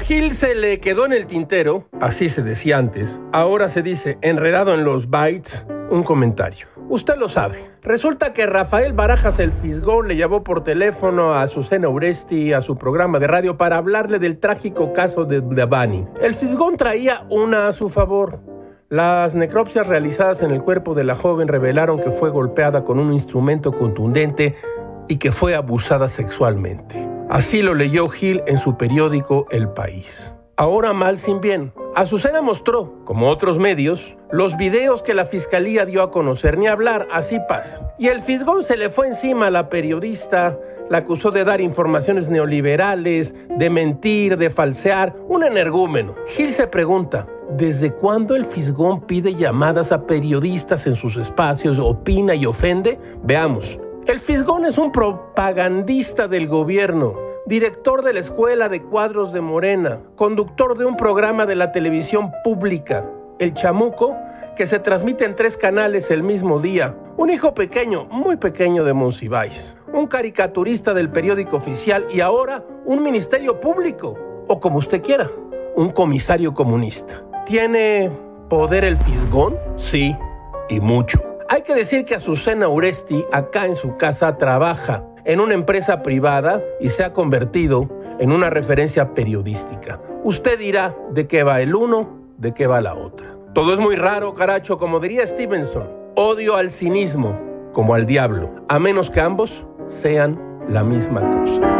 Gil se le quedó en el tintero, así se decía antes, ahora se dice enredado en los bytes, un comentario. Usted lo sabe. Resulta que Rafael Barajas el Fisgón le llamó por teléfono a Susana Uresti a su programa de radio para hablarle del trágico caso de Dabani. El Fisgón traía una a su favor. Las necropsias realizadas en el cuerpo de la joven revelaron que fue golpeada con un instrumento contundente y que fue abusada sexualmente. Así lo leyó Gil en su periódico El País. Ahora mal sin bien. Azucena mostró, como otros medios, los videos que la fiscalía dio a conocer, ni hablar, así pasa. Y el fisgón se le fue encima a la periodista, la acusó de dar informaciones neoliberales, de mentir, de falsear, un energúmeno. Gil se pregunta, ¿desde cuándo el fisgón pide llamadas a periodistas en sus espacios, opina y ofende? Veamos. El Fisgón es un propagandista del gobierno, director de la Escuela de Cuadros de Morena, conductor de un programa de la televisión pública, El Chamuco, que se transmite en tres canales el mismo día, un hijo pequeño, muy pequeño de Monsiváis, un caricaturista del periódico oficial y ahora un ministerio público, o como usted quiera, un comisario comunista. ¿Tiene poder el Fisgón? Sí, y mucho. Hay que decir que Azucena Uresti, acá en su casa, trabaja en una empresa privada y se ha convertido en una referencia periodística. Usted dirá de qué va el uno, de qué va la otra. Todo es muy raro, caracho, como diría Stevenson. Odio al cinismo como al diablo, a menos que ambos sean la misma cosa.